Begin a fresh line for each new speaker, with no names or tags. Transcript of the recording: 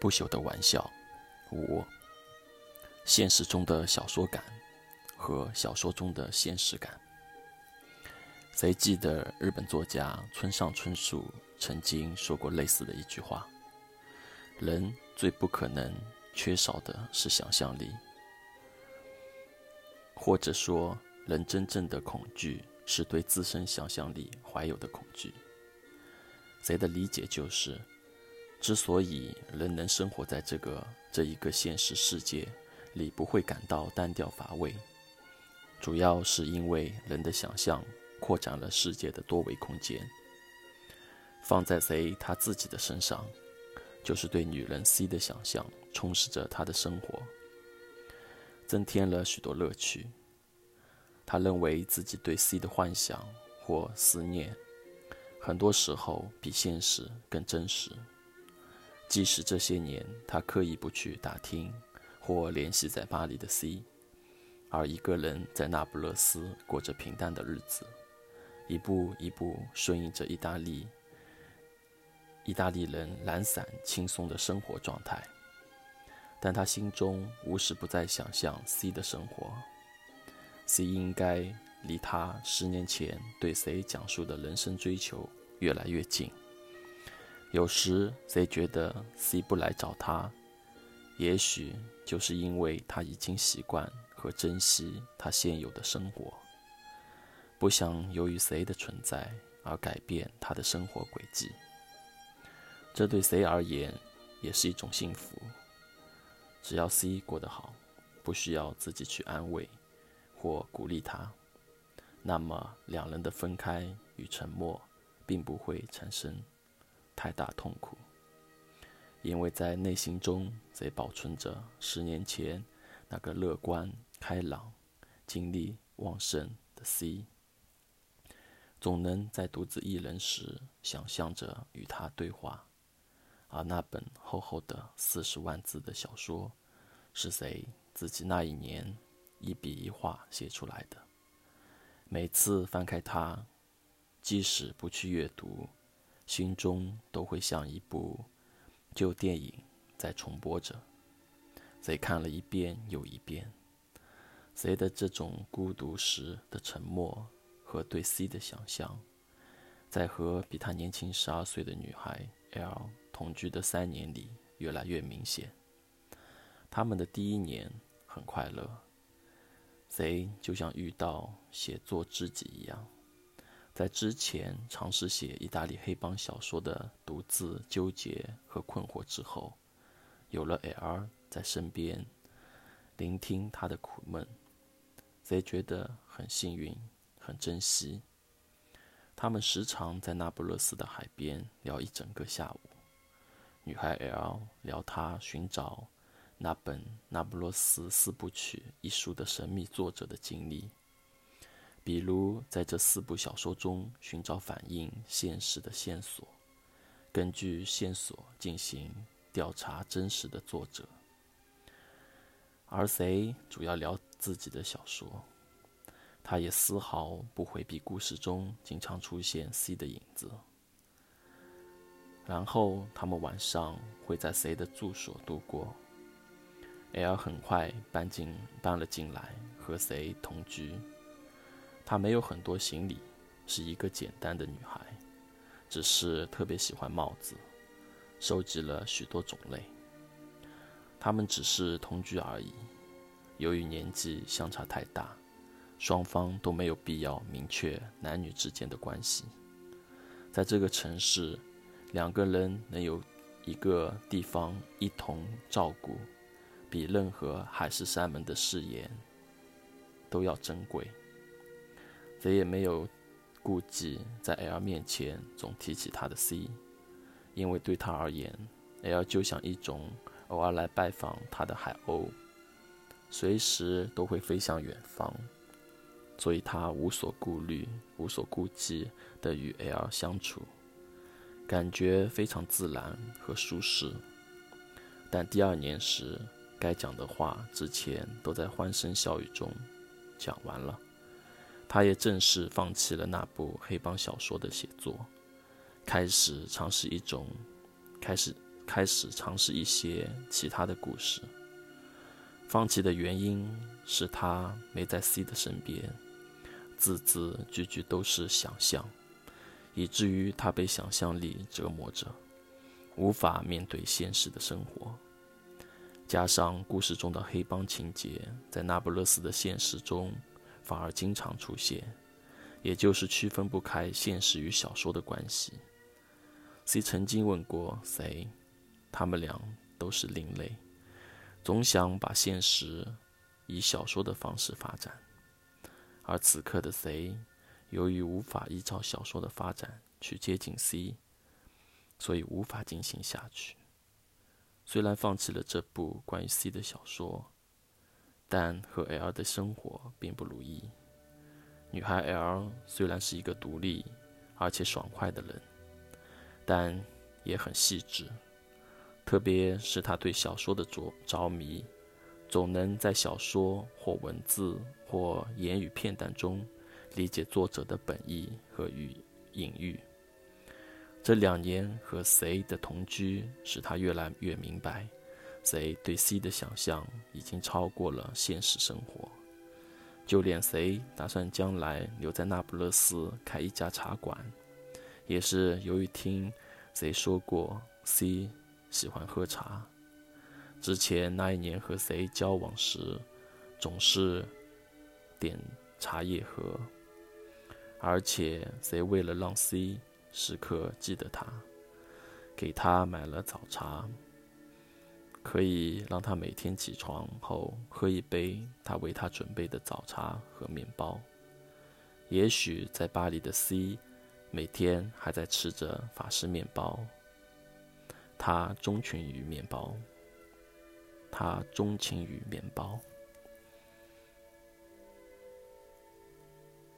不朽的玩笑。五、现实中的小说感和小说中的现实感。谁记得日本作家村上春树曾经说过类似的一句话：“人最不可能缺少的是想象力。”或者说，人真正的恐惧是对自身想象力怀有的恐惧。谁的理解就是，之所以人能生活在这个这一个现实世界里，不会感到单调乏味，主要是因为人的想象扩展了世界的多维空间。放在谁他自己的身上，就是对女人 C 的想象充实着他的生活。增添了许多乐趣。他认为自己对 C 的幻想或思念，很多时候比现实更真实。即使这些年他刻意不去打听或联系在巴黎的 C，而一个人在那不勒斯过着平淡的日子，一步一步顺应着意大利意大利人懒散轻松的生活状态。但他心中无时不在想象 C 的生活。C 应该离他十年前对 C 讲述的人生追求越来越近。有时 C 觉得 C 不来找他，也许就是因为他已经习惯和珍惜他现有的生活，不想由于 C 的存在而改变他的生活轨迹。这对 C 而言也是一种幸福。只要 C 过得好，不需要自己去安慰或鼓励他，那么两人的分开与沉默，并不会产生太大痛苦，因为在内心中贼保存着十年前那个乐观开朗、精力旺盛的 C，总能在独自一人时想象着与他对话。而那本厚厚的四十万字的小说，是谁自己那一年一笔一画写出来的？每次翻开它，即使不去阅读，心中都会像一部旧电影在重播着。谁看了一遍又一遍？谁的这种孤独时的沉默和对 C 的想象，在和比他年轻十二岁的女孩 L。同居的三年里，越来越明显。他们的第一年很快乐，谁就像遇到写作知己一样。在之前尝试写意大利黑帮小说的独自纠结和困惑之后，有了 L 在身边，聆听他的苦闷，贼觉得很幸运，很珍惜。他们时常在那不勒斯的海边聊一整个下午。女孩 L 聊她寻找那本《那不勒斯四部曲》一书的神秘作者的经历，比如在这四部小说中寻找反映现实的线索，根据线索进行调查真实的作者。而 C 主要聊自己的小说，他也丝毫不回避故事中经常出现 C 的影子。然后他们晚上会在谁的住所度过。L 很快搬进搬了进来，和谁同居。她没有很多行李，是一个简单的女孩，只是特别喜欢帽子，收集了许多种类。他们只是同居而已，由于年纪相差太大，双方都没有必要明确男女之间的关系。在这个城市。两个人能有一个地方一同照顾，比任何海誓山盟的誓言都要珍贵。贼也没有顾忌在 L 面前总提起他的 C，因为对他而言，L 就像一种偶尔来拜访他的海鸥，随时都会飞向远方，所以他无所顾虑、无所顾忌地与 L 相处。感觉非常自然和舒适，但第二年时，该讲的话之前都在欢声笑语中讲完了。他也正式放弃了那部黑帮小说的写作，开始尝试一种，开始开始尝试一些其他的故事。放弃的原因是他没在 C 的身边，字字句句都是想象，以至于他被想象力折磨着，无法面对现实的生活。加上故事中的黑帮情节，在那不勒斯的现实中反而经常出现，也就是区分不开现实与小说的关系。C 曾经问过谁，他们俩都是另类。总想把现实以小说的方式发展，而此刻的 C，由于无法依照小说的发展去接近 C，所以无法进行下去。虽然放弃了这部关于 C 的小说，但和 L 的生活并不如意。女孩 L 虽然是一个独立而且爽快的人，但也很细致。特别是她对小说的着着迷，总能在小说或文字或言语片段中理解作者的本意和语隐喻。这两年和 C 的同居，使他越来越明白谁对 C 的想象已经超过了现实生活。就连谁打算将来留在那不勒斯开一家茶馆，也是由于听谁说过 C。喜欢喝茶。之前那一年和谁交往时，总是点茶叶喝，而且谁为了让 C 时刻记得他，给他买了早茶，可以让他每天起床后喝一杯他为他准备的早茶和面包。也许在巴黎的 C，每天还在吃着法式面包。他钟情于面包，他钟情于面包。